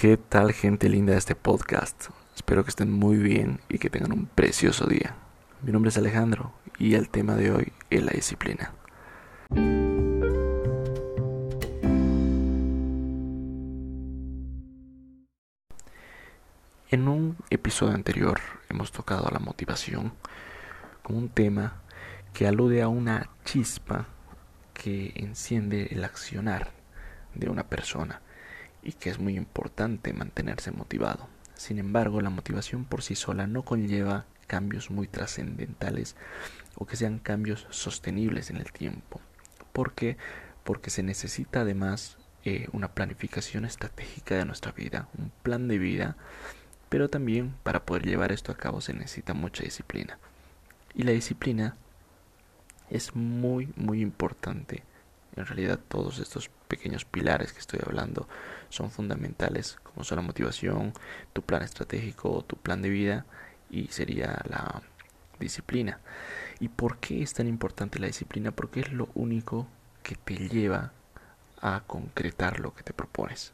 ¿Qué tal gente linda de este podcast? Espero que estén muy bien y que tengan un precioso día. Mi nombre es Alejandro y el tema de hoy es la disciplina. En un episodio anterior hemos tocado la motivación como un tema que alude a una chispa que enciende el accionar de una persona y que es muy importante mantenerse motivado. Sin embargo, la motivación por sí sola no conlleva cambios muy trascendentales o que sean cambios sostenibles en el tiempo. ¿Por qué? Porque se necesita además eh, una planificación estratégica de nuestra vida, un plan de vida, pero también para poder llevar esto a cabo se necesita mucha disciplina. Y la disciplina es muy, muy importante en realidad todos estos pequeños pilares que estoy hablando son fundamentales, como son la motivación, tu plan estratégico, tu plan de vida y sería la disciplina. ¿Y por qué es tan importante la disciplina? Porque es lo único que te lleva a concretar lo que te propones.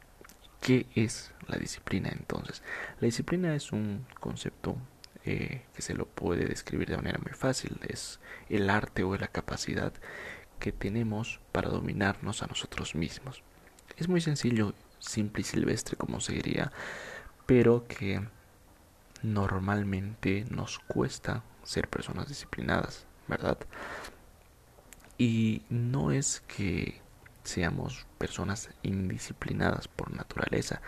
¿Qué es la disciplina entonces? La disciplina es un concepto eh, que se lo puede describir de manera muy fácil. Es el arte o la capacidad que tenemos para dominarnos a nosotros mismos. Es muy sencillo, simple y silvestre como se diría, pero que normalmente nos cuesta ser personas disciplinadas, ¿verdad? Y no es que seamos personas indisciplinadas por naturaleza,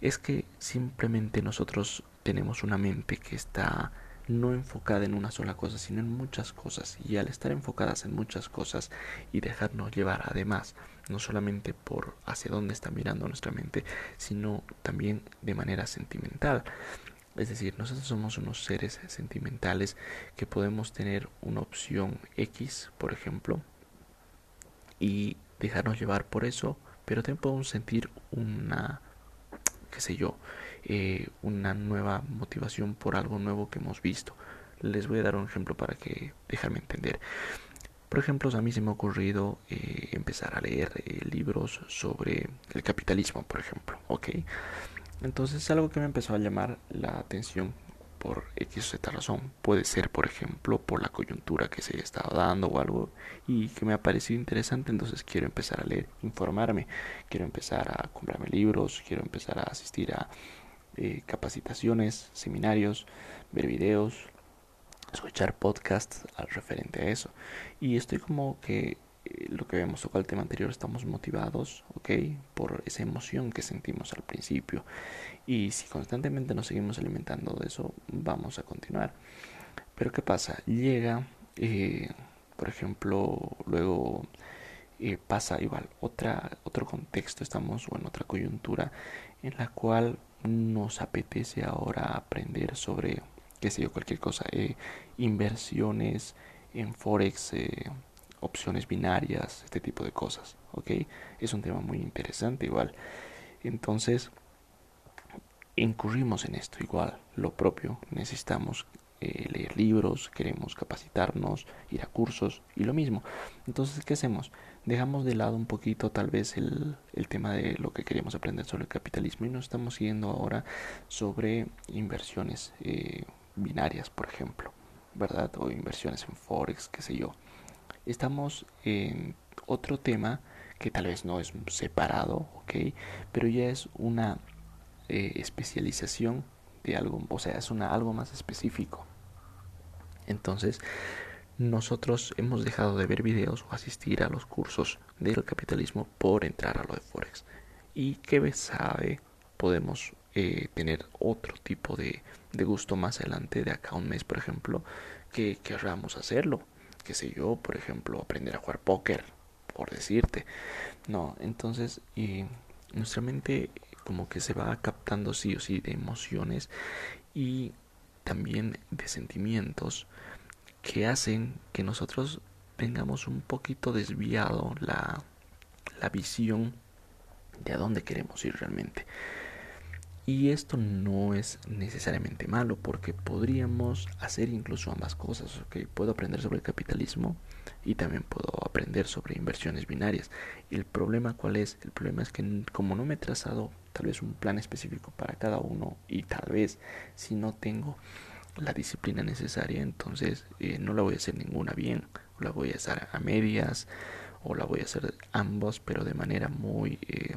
es que simplemente nosotros tenemos una mente que está no enfocada en una sola cosa, sino en muchas cosas. Y al estar enfocadas en muchas cosas y dejarnos llevar además, no solamente por hacia dónde está mirando nuestra mente, sino también de manera sentimental. Es decir, nosotros somos unos seres sentimentales que podemos tener una opción X, por ejemplo, y dejarnos llevar por eso, pero también podemos sentir una, qué sé yo, eh, una nueva motivación por algo nuevo que hemos visto. Les voy a dar un ejemplo para que dejarme entender. Por ejemplo, a mí se me ha ocurrido eh, empezar a leer eh, libros sobre el capitalismo, por ejemplo. Entonces es algo que me empezó a llamar la atención por X o Z razón. Puede ser, por ejemplo, por la coyuntura que se ha estado dando o algo y que me ha parecido interesante, entonces quiero empezar a leer, informarme, quiero empezar a comprarme libros, quiero empezar a asistir a eh, capacitaciones, seminarios, ver videos, escuchar podcasts al referente a eso. Y estoy como que eh, lo que habíamos tocado el tema anterior, estamos motivados, ¿ok? Por esa emoción que sentimos al principio. Y si constantemente nos seguimos alimentando de eso, vamos a continuar. Pero ¿qué pasa? Llega, eh, por ejemplo, luego pasa igual otra, otro contexto, estamos o en otra coyuntura en la cual nos apetece ahora aprender sobre, qué sé yo, cualquier cosa, inversiones en Forex, opciones binarias, este tipo de cosas, ¿ok? Es un tema muy interesante igual. Entonces, incurrimos en esto igual, lo propio, necesitamos eh, leer libros, queremos capacitarnos, ir a cursos y lo mismo. Entonces, ¿qué hacemos? Dejamos de lado un poquito tal vez el, el tema de lo que queremos aprender sobre el capitalismo y nos estamos siguiendo ahora sobre inversiones eh, binarias, por ejemplo, ¿verdad? O inversiones en Forex, qué sé yo estamos en otro tema que tal vez no es separado, ¿ok? Pero ya es una eh, especialización de algo, o sea, es una, algo más específico. Entonces, nosotros hemos dejado de ver videos o asistir a los cursos del capitalismo por entrar a lo de Forex. Y que sabe, podemos eh, tener otro tipo de, de gusto más adelante, de acá a un mes, por ejemplo, que querramos hacerlo qué sé yo, por ejemplo, aprender a jugar póker, por decirte. No, entonces y nuestra mente como que se va captando sí o sí de emociones y también de sentimientos que hacen que nosotros tengamos un poquito desviado la, la visión de a dónde queremos ir realmente. Y esto no es necesariamente malo porque podríamos hacer incluso ambas cosas. ¿okay? Puedo aprender sobre el capitalismo y también puedo aprender sobre inversiones binarias. El problema cuál es? El problema es que como no me he trazado tal vez un plan específico para cada uno y tal vez si no tengo la disciplina necesaria, entonces eh, no la voy a hacer ninguna bien, o la voy a hacer a medias, o la voy a hacer ambos, pero de manera muy eh,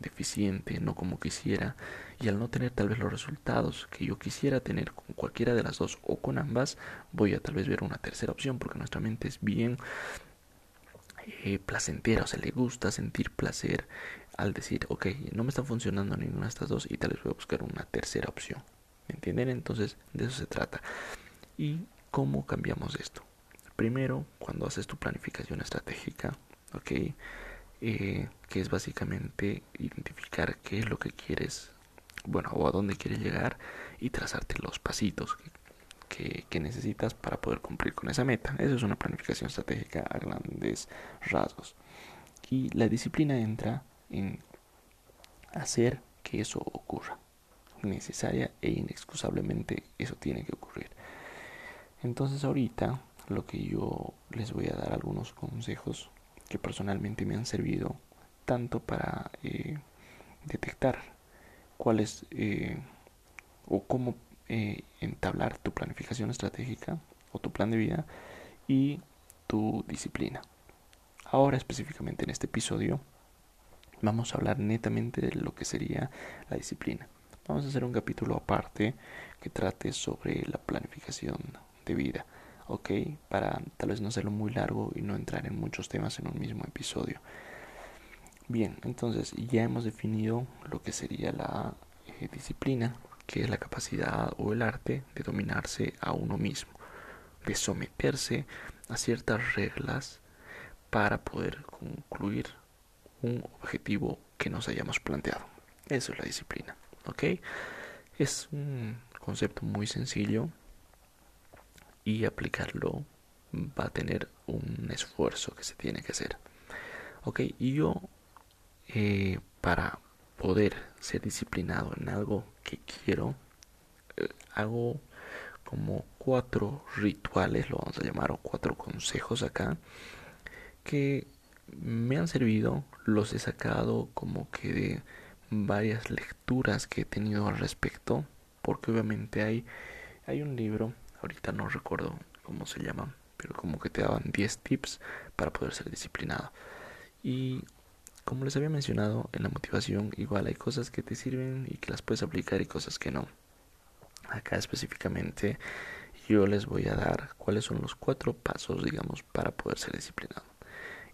deficiente, no como quisiera, y al no tener tal vez los resultados que yo quisiera tener con cualquiera de las dos o con ambas, voy a tal vez ver una tercera opción, porque nuestra mente es bien eh, placentera, o sea, le gusta sentir placer al decir, ok, no me está funcionando ninguna de estas dos y tal vez voy a buscar una tercera opción. ¿Me entienden? Entonces, de eso se trata. ¿Y cómo cambiamos esto? Primero, cuando haces tu planificación estratégica, ¿ok? Eh, que es básicamente identificar qué es lo que quieres, bueno, o a dónde quieres llegar y trazarte los pasitos que, que necesitas para poder cumplir con esa meta. Eso es una planificación estratégica a grandes rasgos. Y la disciplina entra en hacer que eso ocurra necesaria e inexcusablemente eso tiene que ocurrir. Entonces ahorita lo que yo les voy a dar algunos consejos que personalmente me han servido tanto para eh, detectar cuál es eh, o cómo eh, entablar tu planificación estratégica o tu plan de vida y tu disciplina. Ahora específicamente en este episodio vamos a hablar netamente de lo que sería la disciplina. Vamos a hacer un capítulo aparte que trate sobre la planificación de vida, ¿ok? Para tal vez no hacerlo muy largo y no entrar en muchos temas en un mismo episodio. Bien, entonces ya hemos definido lo que sería la eh, disciplina, que es la capacidad o el arte de dominarse a uno mismo, de someterse a ciertas reglas para poder concluir un objetivo que nos hayamos planteado. Eso es la disciplina. ¿Ok? Es un concepto muy sencillo y aplicarlo va a tener un esfuerzo que se tiene que hacer. Ok, y yo eh, para poder ser disciplinado en algo que quiero, eh, hago como cuatro rituales, lo vamos a llamar, o cuatro consejos acá, que me han servido, los he sacado como que de varias lecturas que he tenido al respecto, porque obviamente hay, hay un libro, ahorita no recuerdo cómo se llama, pero como que te daban 10 tips para poder ser disciplinado. Y como les había mencionado en la motivación, igual hay cosas que te sirven y que las puedes aplicar y cosas que no. Acá específicamente yo les voy a dar cuáles son los cuatro pasos, digamos, para poder ser disciplinado.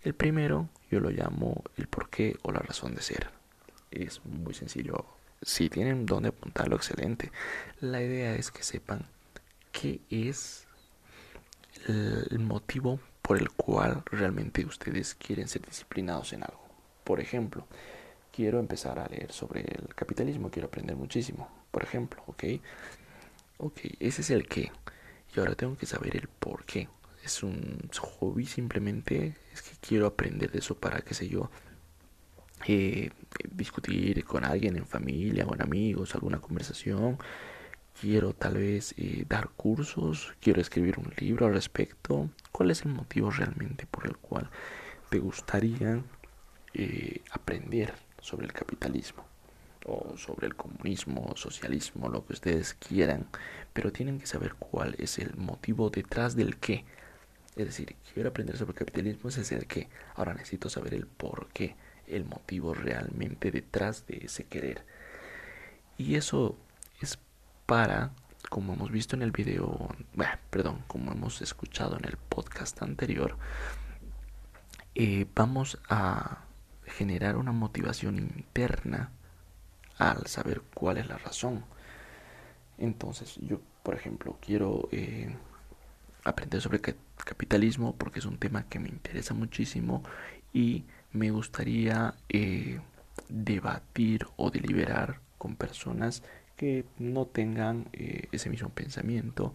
El primero yo lo llamo el porqué o la razón de ser es muy sencillo. Si tienen donde apuntarlo, excelente. La idea es que sepan qué es el motivo por el cual realmente ustedes quieren ser disciplinados en algo. Por ejemplo, quiero empezar a leer sobre el capitalismo, quiero aprender muchísimo. Por ejemplo, ¿ok? Ok, ese es el qué. Y ahora tengo que saber el por qué. Es un hobby simplemente, es que quiero aprender de eso para, qué sé yo, eh, discutir con alguien en familia, con amigos, alguna conversación. Quiero tal vez eh, dar cursos, quiero escribir un libro al respecto. ¿Cuál es el motivo realmente por el cual te gustaría eh, aprender sobre el capitalismo? o sobre el comunismo, socialismo, lo que ustedes quieran, pero tienen que saber cuál es el motivo detrás del qué. Es decir, quiero aprender sobre el capitalismo, ese es el qué. Ahora necesito saber el por qué el motivo realmente detrás de ese querer. Y eso es para, como hemos visto en el video, perdón, como hemos escuchado en el podcast anterior, eh, vamos a generar una motivación interna al saber cuál es la razón. Entonces yo, por ejemplo, quiero eh, aprender sobre capitalismo porque es un tema que me interesa muchísimo y me gustaría eh, debatir o deliberar con personas que no tengan eh, ese mismo pensamiento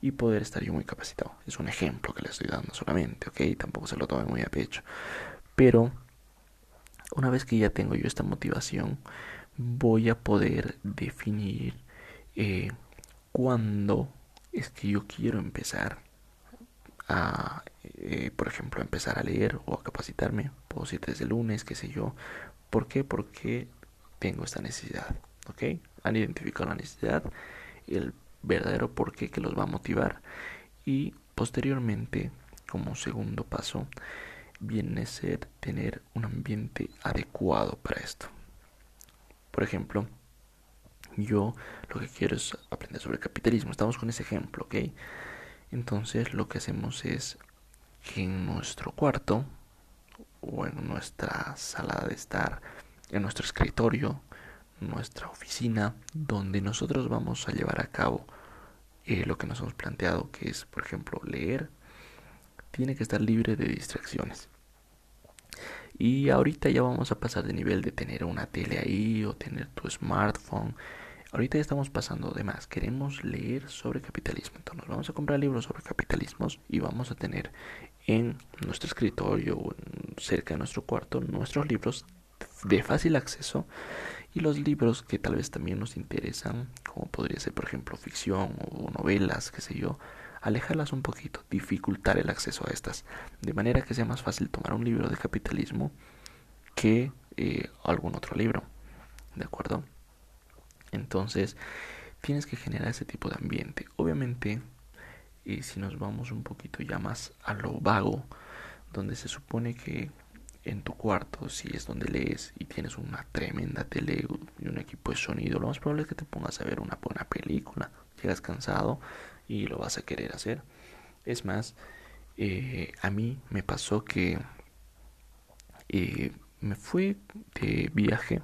y poder estar yo muy capacitado. Es un ejemplo que le estoy dando solamente, ¿ok? Tampoco se lo tomen muy a pecho. Pero una vez que ya tengo yo esta motivación, voy a poder definir eh, cuándo es que yo quiero empezar a, eh, por ejemplo, empezar a leer o a capacitarme. Decir desde el lunes, qué sé yo. ¿Por qué? Porque tengo esta necesidad, ¿ok? Han identificado la necesidad, el verdadero porqué que los va a motivar y posteriormente, como segundo paso, viene a ser tener un ambiente adecuado para esto. Por ejemplo, yo lo que quiero es aprender sobre capitalismo. Estamos con ese ejemplo, ¿ok? Entonces lo que hacemos es que en nuestro cuarto o en nuestra sala de estar, en nuestro escritorio, nuestra oficina, donde nosotros vamos a llevar a cabo eh, lo que nos hemos planteado, que es, por ejemplo, leer, tiene que estar libre de distracciones. Y ahorita ya vamos a pasar de nivel de tener una tele ahí o tener tu smartphone. Ahorita ya estamos pasando de más. Queremos leer sobre capitalismo. Entonces vamos a comprar libros sobre capitalismos y vamos a tener en nuestro escritorio cerca de nuestro cuarto nuestros libros de fácil acceso y los libros que tal vez también nos interesan, como podría ser por ejemplo ficción o novelas, qué sé yo, alejarlas un poquito, dificultar el acceso a estas, de manera que sea más fácil tomar un libro de capitalismo que eh, algún otro libro, ¿de acuerdo? Entonces, tienes que generar ese tipo de ambiente. Obviamente, y si nos vamos un poquito ya más a lo vago, donde se supone que en tu cuarto, si es donde lees y tienes una tremenda tele y un equipo de sonido, lo más probable es que te pongas a ver una buena película. Llegas cansado y lo vas a querer hacer. Es más, eh, a mí me pasó que eh, me fui de viaje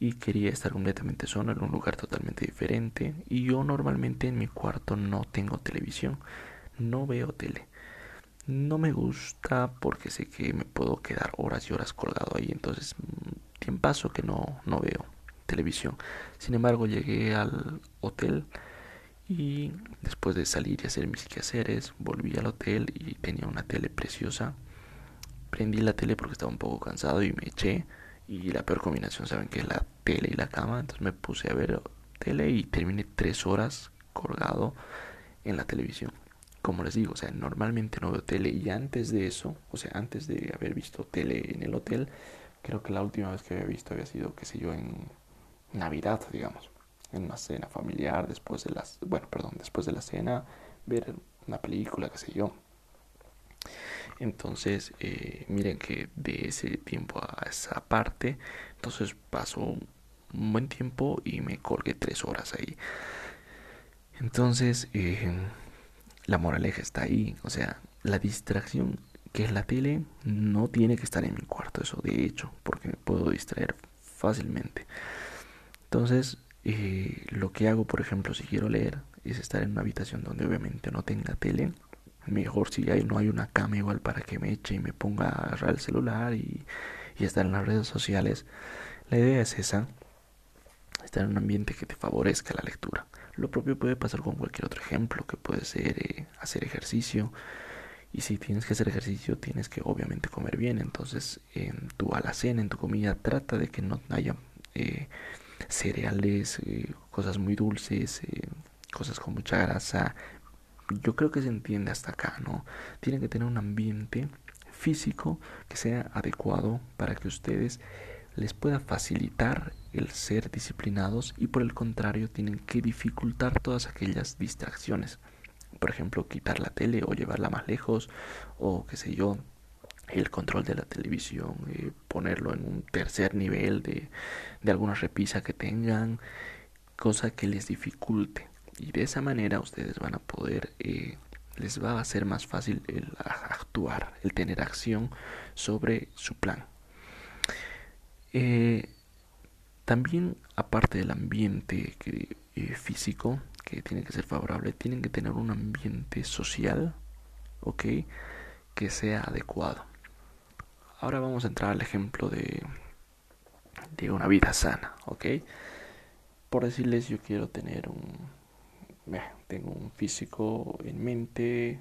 y quería estar completamente solo en un lugar totalmente diferente y yo normalmente en mi cuarto no tengo televisión, no veo tele. No me gusta porque sé que me puedo quedar horas y horas colgado ahí, entonces mm, paso que no, no veo televisión. Sin embargo, llegué al hotel y después de salir y hacer mis quehaceres, volví al hotel y tenía una tele preciosa. Prendí la tele porque estaba un poco cansado y me eché y la peor combinación, saben que es la tele y la cama. Entonces me puse a ver tele y terminé tres horas colgado en la televisión. Como les digo, o sea, normalmente no veo tele y antes de eso, o sea, antes de haber visto tele en el hotel, creo que la última vez que había visto había sido, qué sé yo, en Navidad, digamos, en una cena familiar, después de las, bueno, perdón, después de la cena, ver una película, qué sé yo. Entonces, eh, miren que de ese tiempo a esa parte, entonces pasó un buen tiempo y me colgué tres horas ahí. Entonces, eh, la moraleja está ahí. O sea, la distracción que es la tele no tiene que estar en mi cuarto, eso de hecho, porque me puedo distraer fácilmente. Entonces, eh, lo que hago, por ejemplo, si quiero leer, es estar en una habitación donde obviamente no tenga tele mejor si hay, no hay una cama igual para que me eche y me ponga a agarrar el celular y, y estar en las redes sociales. La idea es esa, estar en un ambiente que te favorezca la lectura. Lo propio puede pasar con cualquier otro ejemplo, que puede ser eh, hacer ejercicio. Y si tienes que hacer ejercicio, tienes que obviamente comer bien. Entonces, en tu alacena, en tu comida, trata de que no haya eh, cereales, eh, cosas muy dulces, cosas con mucha grasa, yo creo que se entiende hasta acá, ¿no? Tienen que tener un ambiente físico que sea adecuado para que ustedes les pueda facilitar el ser disciplinados y por el contrario tienen que dificultar todas aquellas distracciones. Por ejemplo, quitar la tele o llevarla más lejos o qué sé yo, el control de la televisión, eh, ponerlo en un tercer nivel de, de alguna repisa que tengan, cosa que les dificulte. Y de esa manera ustedes van a poder, eh, les va a ser más fácil el actuar, el tener acción sobre su plan. Eh, también, aparte del ambiente eh, físico, que tiene que ser favorable, tienen que tener un ambiente social, ¿ok? Que sea adecuado. Ahora vamos a entrar al ejemplo de, de una vida sana, ¿ok? Por decirles, yo quiero tener un, tengo un físico en mente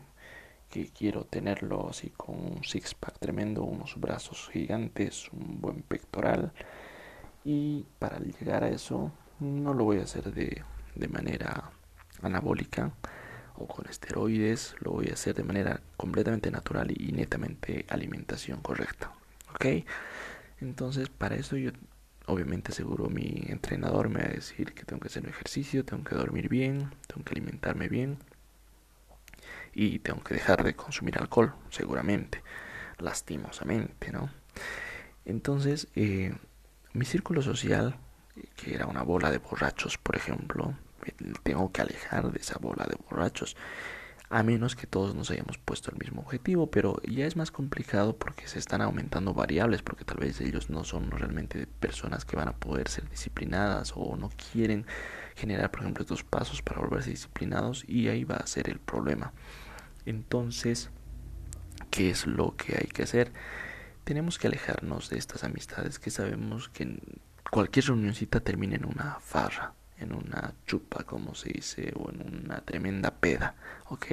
que quiero tenerlo así con un six pack tremendo, unos brazos gigantes, un buen pectoral y para llegar a eso no lo voy a hacer de, de manera anabólica o con esteroides, lo voy a hacer de manera completamente natural y netamente alimentación correcta, ¿ok? Entonces para eso yo obviamente seguro mi entrenador me va a decir que tengo que hacer ejercicio, tengo que dormir bien, tengo que alimentarme bien y tengo que dejar de consumir alcohol, seguramente, lastimosamente, ¿no? Entonces, eh, mi círculo social, que era una bola de borrachos, por ejemplo, tengo que alejar de esa bola de borrachos a menos que todos nos hayamos puesto el mismo objetivo, pero ya es más complicado porque se están aumentando variables, porque tal vez ellos no son realmente personas que van a poder ser disciplinadas o no quieren generar, por ejemplo, estos pasos para volverse disciplinados y ahí va a ser el problema. Entonces, ¿qué es lo que hay que hacer? Tenemos que alejarnos de estas amistades que sabemos que cualquier reunioncita termina en una farra en una chupa, como se dice, o en una tremenda peda, ¿ok?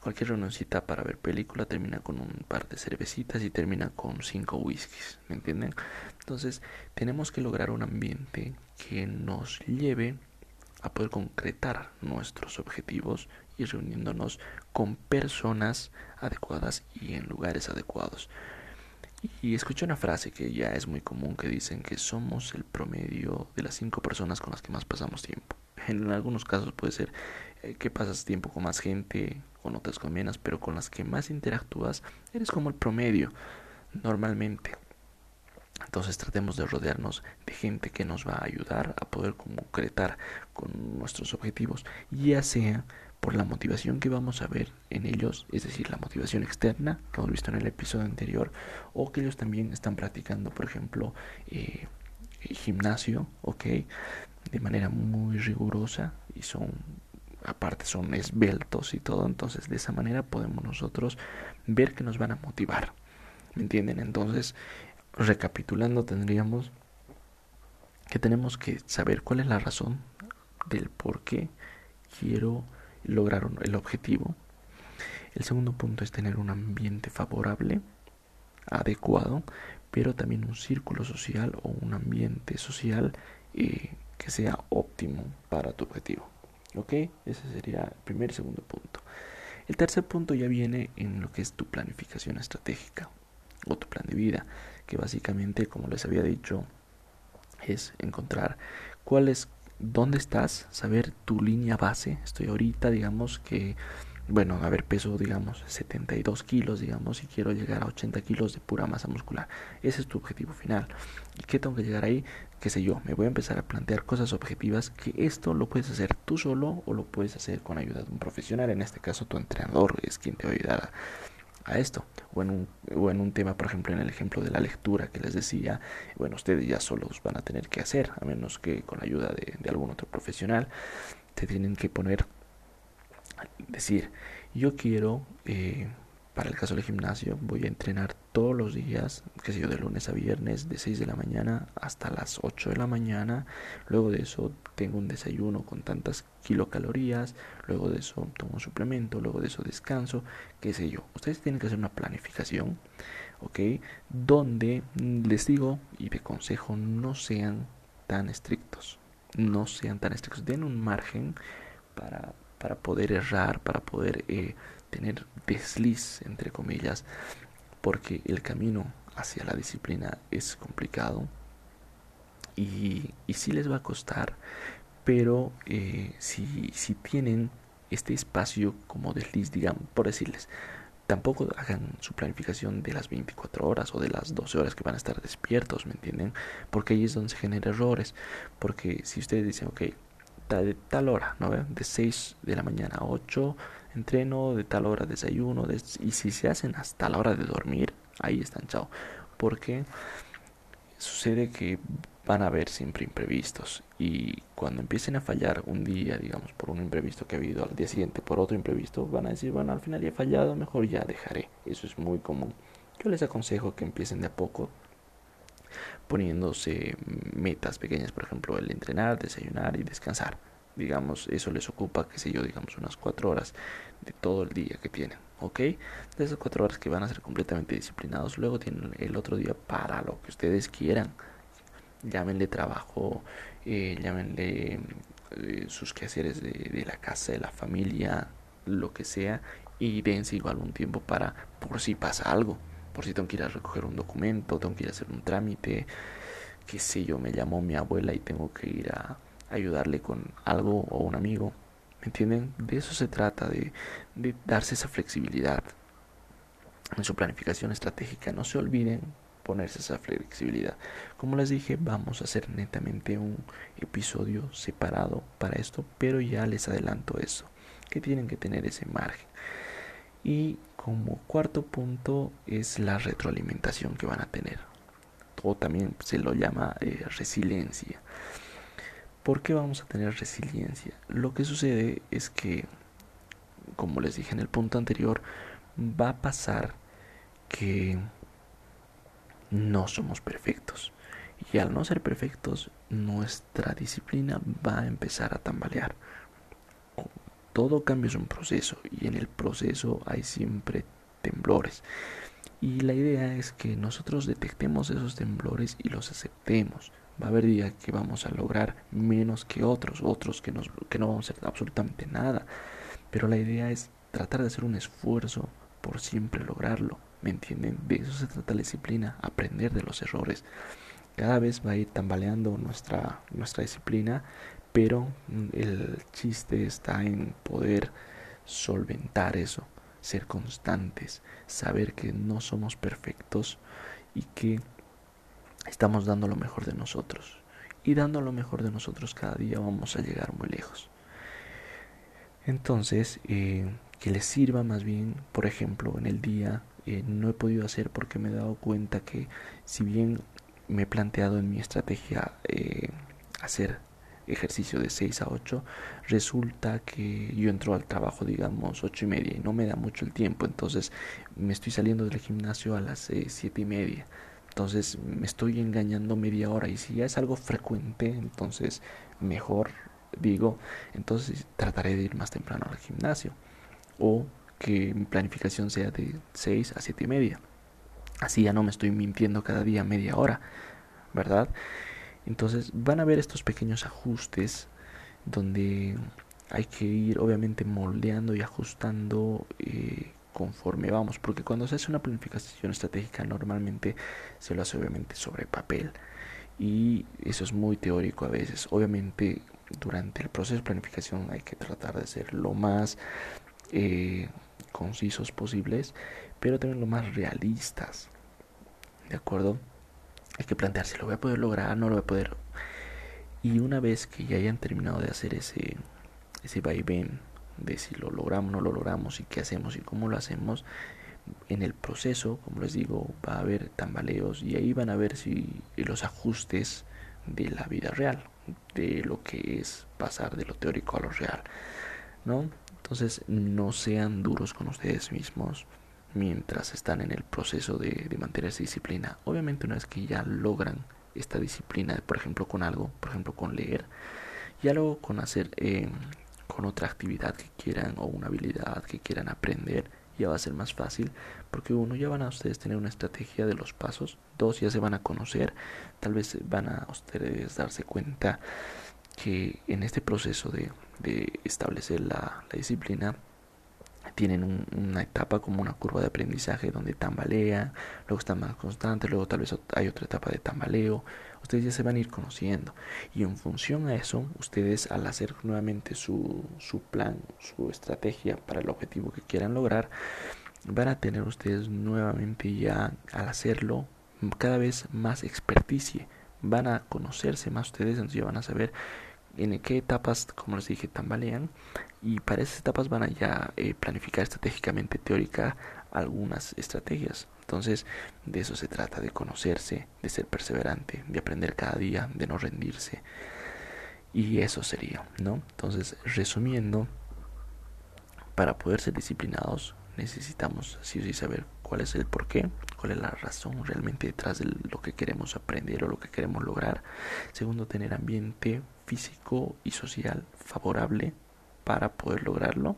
Cualquier reunioncita para ver película termina con un par de cervecitas y termina con cinco whiskies, ¿me entienden? Entonces tenemos que lograr un ambiente que nos lleve a poder concretar nuestros objetivos y reuniéndonos con personas adecuadas y en lugares adecuados. Y escuché una frase que ya es muy común que dicen que somos el promedio de las cinco personas con las que más pasamos tiempo. En algunos casos puede ser eh, que pasas tiempo con más gente, con otras con menos, pero con las que más interactúas eres como el promedio normalmente. Entonces tratemos de rodearnos de gente que nos va a ayudar a poder concretar con nuestros objetivos, ya sea por la motivación que vamos a ver en ellos, es decir, la motivación externa que hemos visto en el episodio anterior, o que ellos también están practicando, por ejemplo, eh, gimnasio, ok, de manera muy rigurosa y son, aparte son esbeltos y todo, entonces de esa manera podemos nosotros ver que nos van a motivar, ¿me entienden? Entonces, recapitulando, tendríamos que tenemos que saber cuál es la razón del por qué quiero lograron el objetivo. El segundo punto es tener un ambiente favorable, adecuado, pero también un círculo social o un ambiente social eh, que sea óptimo para tu objetivo. ¿Ok? Ese sería el primer y segundo punto. El tercer punto ya viene en lo que es tu planificación estratégica o tu plan de vida, que básicamente, como les había dicho, es encontrar cuáles dónde estás, saber tu línea base. Estoy ahorita, digamos que, bueno, a ver, peso, digamos, 72 kilos, digamos, y quiero llegar a 80 kilos de pura masa muscular. Ese es tu objetivo final. ¿Y qué tengo que llegar ahí? Qué sé yo, me voy a empezar a plantear cosas objetivas que esto lo puedes hacer tú solo o lo puedes hacer con ayuda de un profesional. En este caso, tu entrenador es quien te va a ayudar a a esto. O en, un, o en un tema, por ejemplo, en el ejemplo de la lectura que les decía, bueno, ustedes ya solos van a tener que hacer, a menos que con la ayuda de, algún otro profesional, te tienen que poner, decir, yo quiero eh, para el caso del gimnasio, voy a entrenar todos los días, que sé yo, de lunes a viernes, de 6 de la mañana hasta las 8 de la mañana. Luego de eso tengo un desayuno con tantas kilocalorías. Luego de eso tomo un suplemento. Luego de eso descanso, qué sé yo. Ustedes tienen que hacer una planificación, ¿ok? Donde les digo y de consejo no sean tan estrictos. No sean tan estrictos. Den un margen para, para poder errar, para poder... Eh, tener desliz, entre comillas, porque el camino hacia la disciplina es complicado y, y sí les va a costar, pero eh, si, si tienen este espacio como desliz, digamos, por decirles, tampoco hagan su planificación de las 24 horas o de las 12 horas que van a estar despiertos, ¿me entienden? Porque ahí es donde se generan errores. Porque si ustedes dicen, ok, de tal hora, ¿no? De 6 de la mañana a 8 entreno, de tal hora desayuno, y si se hacen hasta la hora de dormir, ahí están, chao. Porque sucede que van a haber siempre imprevistos y cuando empiecen a fallar un día, digamos, por un imprevisto que ha habido al día siguiente por otro imprevisto, van a decir, bueno, al final ya he fallado, mejor ya dejaré. Eso es muy común. Yo les aconsejo que empiecen de a poco poniéndose metas pequeñas, por ejemplo, el entrenar, desayunar y descansar digamos, eso les ocupa, qué sé yo, digamos, unas cuatro horas de todo el día que tienen, ¿ok? De esas cuatro horas que van a ser completamente disciplinados, luego tienen el otro día para lo que ustedes quieran. Llámenle trabajo, eh, llámenle eh, sus quehaceres de, de, la casa, de la familia, lo que sea, y dense igual un tiempo para, por si pasa algo, por si tengo que ir a recoger un documento, tengo que ir a hacer un trámite, qué sé yo, me llamó mi abuela y tengo que ir a ayudarle con algo o un amigo. ¿Me entienden? De eso se trata, de, darse esa flexibilidad en su planificación estratégica. No se olviden ponerse esa flexibilidad. Como les dije, vamos a hacer netamente un episodio separado para esto, pero ya les adelanto eso, que tienen que tener ese margen. Y como cuarto punto es la retroalimentación que van a tener. O también se lo llama eh, resiliencia. ¿Por qué vamos a tener resiliencia? Lo que sucede es que, como les dije en el punto anterior, va a pasar que no somos perfectos. Y al no ser perfectos, nuestra disciplina va a empezar a tambalear. Todo cambio es un proceso y en el proceso hay siempre temblores. Y la idea es que nosotros detectemos esos temblores y los aceptemos. Va a haber días que vamos a lograr menos que otros, otros que, nos, que no vamos a hacer absolutamente nada. Pero la idea es tratar de hacer un esfuerzo por siempre lograrlo. ¿Me entienden? De eso se trata la disciplina, aprender de los errores. Cada vez va a ir tambaleando nuestra, nuestra disciplina, pero el chiste está en poder solventar eso, ser constantes, saber que no somos perfectos y que estamos dando lo mejor de nosotros. Y dando lo mejor de nosotros cada día vamos a llegar muy lejos. Entonces, eh, que les sirva más bien, por ejemplo, en el día eh, no he podido hacer porque me he dado cuenta que si bien me he planteado en mi estrategia eh, hacer ejercicio de 6 a 8, resulta que yo entro al trabajo, digamos, 8 y media y no me da mucho el tiempo, entonces me estoy saliendo del gimnasio a las 7 y media. Entonces me estoy engañando media hora y si ya es algo frecuente, entonces mejor digo, entonces trataré de ir más temprano al gimnasio o que mi planificación sea de 6 a 7 y media. Así ya no me estoy mintiendo cada día media hora, ¿verdad? Entonces van a ver estos pequeños ajustes donde hay que ir obviamente moldeando y ajustando eh, conforme vamos, porque cuando se hace una planificación estratégica normalmente se lo hace obviamente sobre papel y eso es muy teórico a veces. Obviamente durante el proceso de planificación hay que tratar de ser lo más eh, concisos posibles, pero también lo más realistas. ¿De acuerdo? Hay que plantearse, ¿lo voy a poder lograr? ¿No lo voy a poder? Y una vez que ya hayan terminado de hacer ese, ese vaivén de si lo logramos, no lo logramos y qué hacemos y cómo lo hacemos, en el proceso, como les digo, va a haber tambaleos y ahí van a ver si los ajustes de la vida real, de lo que es pasar de lo teórico a lo real, ¿no? Entonces no sean duros con ustedes mismos mientras están en el proceso de, de mantener esa disciplina. Obviamente una vez que ya logran esta disciplina, por ejemplo con algo, por ejemplo con leer, ya luego con hacer eh, con otra actividad que quieran o una habilidad que quieran aprender, ya va a ser más fácil porque uno ya van a ustedes tener una estrategia de los pasos, dos ya se van a conocer, tal vez van a ustedes darse cuenta que en este proceso de, establecer la, disciplina tienen un, una etapa como una curva de aprendizaje donde tambalea, luego están más constantes, luego tal vez hay otra etapa de tambaleo, ustedes ya se van a ir conociendo. Y en función a eso, ustedes al hacer nuevamente su, su plan, su estrategia para el objetivo que quieran lograr, van a tener ustedes nuevamente ya al hacerlo cada vez más experticia, van a conocerse más ustedes, entonces ya van a saber en qué etapas, como les dije, tambalean y para esas etapas van a ya eh, planificar estratégicamente teórica algunas estrategias. Entonces, de eso se trata, de conocerse, de ser perseverante, de aprender cada día, de no rendirse. Y eso sería, ¿no? Entonces, resumiendo, para poder ser disciplinados necesitamos sí o sí saber cuál es el porqué, cuál es la razón realmente detrás de lo que queremos aprender o lo que queremos lograr. Segundo, tener ambiente físico y social favorable para poder lograrlo.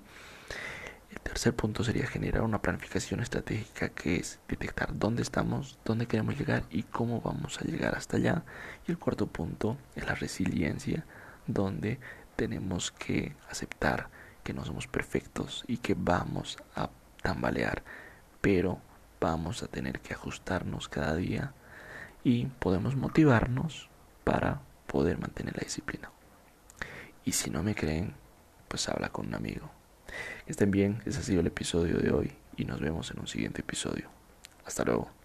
El tercer punto sería generar una planificación estratégica que es detectar dónde estamos, dónde queremos llegar y cómo vamos a llegar hasta allá. Y el cuarto punto es la resiliencia, donde tenemos que aceptar que no somos perfectos y que vamos a tambalear, pero vamos a tener que ajustarnos cada día y podemos motivarnos para poder mantener la disciplina. Y si no me creen, pues habla con un amigo. Que estén bien, ese ha sido el episodio de hoy y nos vemos en un siguiente episodio. Hasta luego.